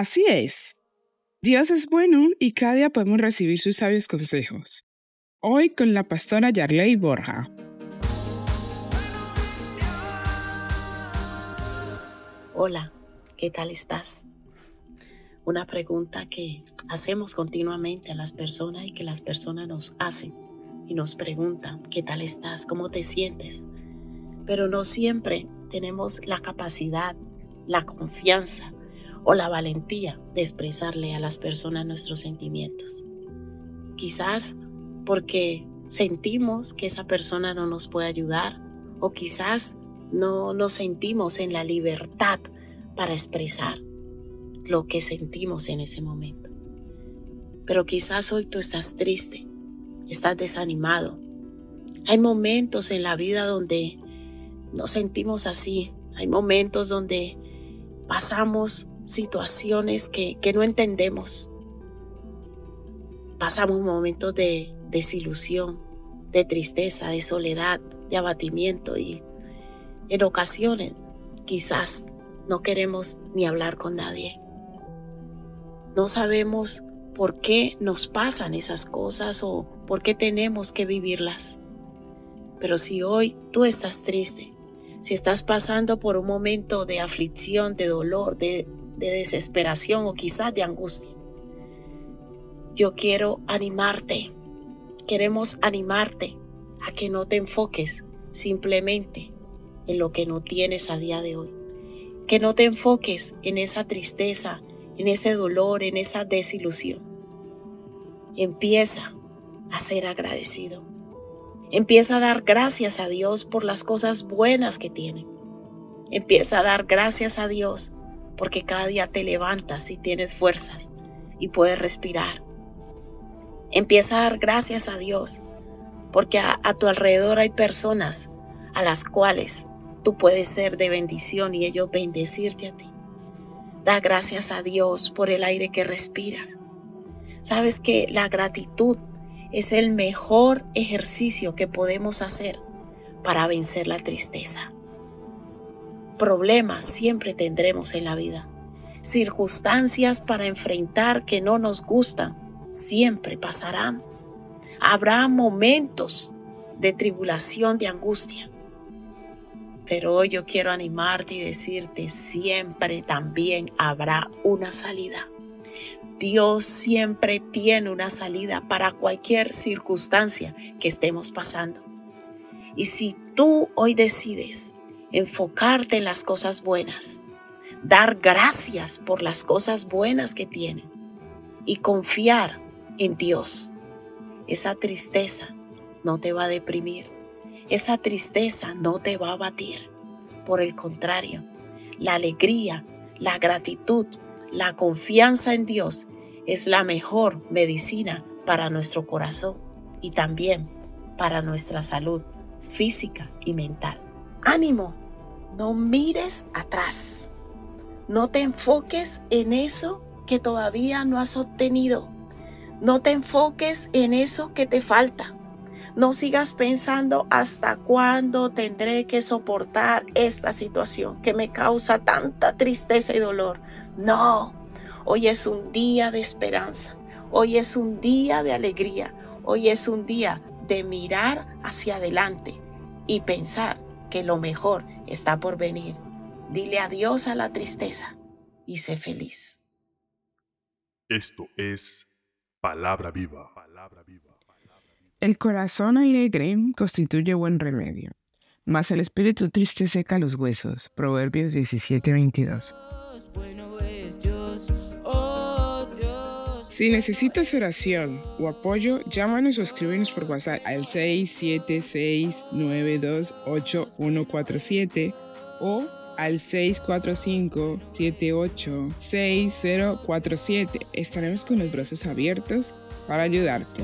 Así es. Dios es bueno y cada día podemos recibir sus sabios consejos. Hoy con la pastora Yarley Borja. Hola, ¿qué tal estás? Una pregunta que hacemos continuamente a las personas y que las personas nos hacen y nos preguntan, ¿qué tal estás? ¿Cómo te sientes? Pero no siempre tenemos la capacidad, la confianza o la valentía de expresarle a las personas nuestros sentimientos. Quizás porque sentimos que esa persona no nos puede ayudar o quizás no nos sentimos en la libertad para expresar lo que sentimos en ese momento. Pero quizás hoy tú estás triste, estás desanimado. Hay momentos en la vida donde nos sentimos así. Hay momentos donde pasamos situaciones que, que no entendemos. Pasamos momentos de desilusión, de tristeza, de soledad, de abatimiento y en ocasiones quizás no queremos ni hablar con nadie. No sabemos por qué nos pasan esas cosas o por qué tenemos que vivirlas. Pero si hoy tú estás triste, si estás pasando por un momento de aflicción, de dolor, de, de desesperación o quizás de angustia, yo quiero animarte, queremos animarte a que no te enfoques simplemente en lo que no tienes a día de hoy. Que no te enfoques en esa tristeza, en ese dolor, en esa desilusión. Empieza a ser agradecido. Empieza a dar gracias a Dios por las cosas buenas que tiene. Empieza a dar gracias a Dios porque cada día te levantas y tienes fuerzas y puedes respirar. Empieza a dar gracias a Dios porque a, tu alrededor hay personas a las cuales tú puedes ser de bendición y ellos bendecirte a ti. Da gracias a Dios por el aire que respiras. Sabes que la gratitud es el mejor ejercicio que podemos hacer para vencer la tristeza. Problemas siempre tendremos en la vida. Circunstancias para enfrentar que no nos gustan siempre pasarán. Habrá momentos de tribulación, de angustia. Pero hoy yo quiero animarte y decirte, siempre también habrá una salida. Dios siempre tiene una salida para cualquier circunstancia que estemos pasando. Y si tú hoy decides enfocarte en las cosas buenas, dar gracias por las cosas buenas que tienen y confiar en Dios, esa tristeza no te va a deprimir esa tristeza no te va a batir. Por el contrario, la alegría, la gratitud, la confianza en Dios es la mejor medicina para nuestro corazón y también para nuestra salud física y mental. Ánimo, no mires atrás. No te enfoques en eso que todavía no has obtenido. No te enfoques en eso que te falta. No sigas pensando hasta cuándo tendré que soportar esta situación que me causa tanta tristeza y dolor. No, hoy es un día de esperanza. Hoy es un día de alegría. Hoy es un día de mirar hacia adelante y pensar que lo mejor está por venir. Dile adiós a la tristeza y sé feliz. Esto es palabra viva. Palabra viva. El corazón alegre constituye buen remedio, mas el espíritu triste seca los huesos. Proverbios 17:22. Si necesitas oración o apoyo, llámanos o escríbenos por WhatsApp al 676-928-147 o al 645-786047. Estaremos con los brazos abiertos para ayudarte.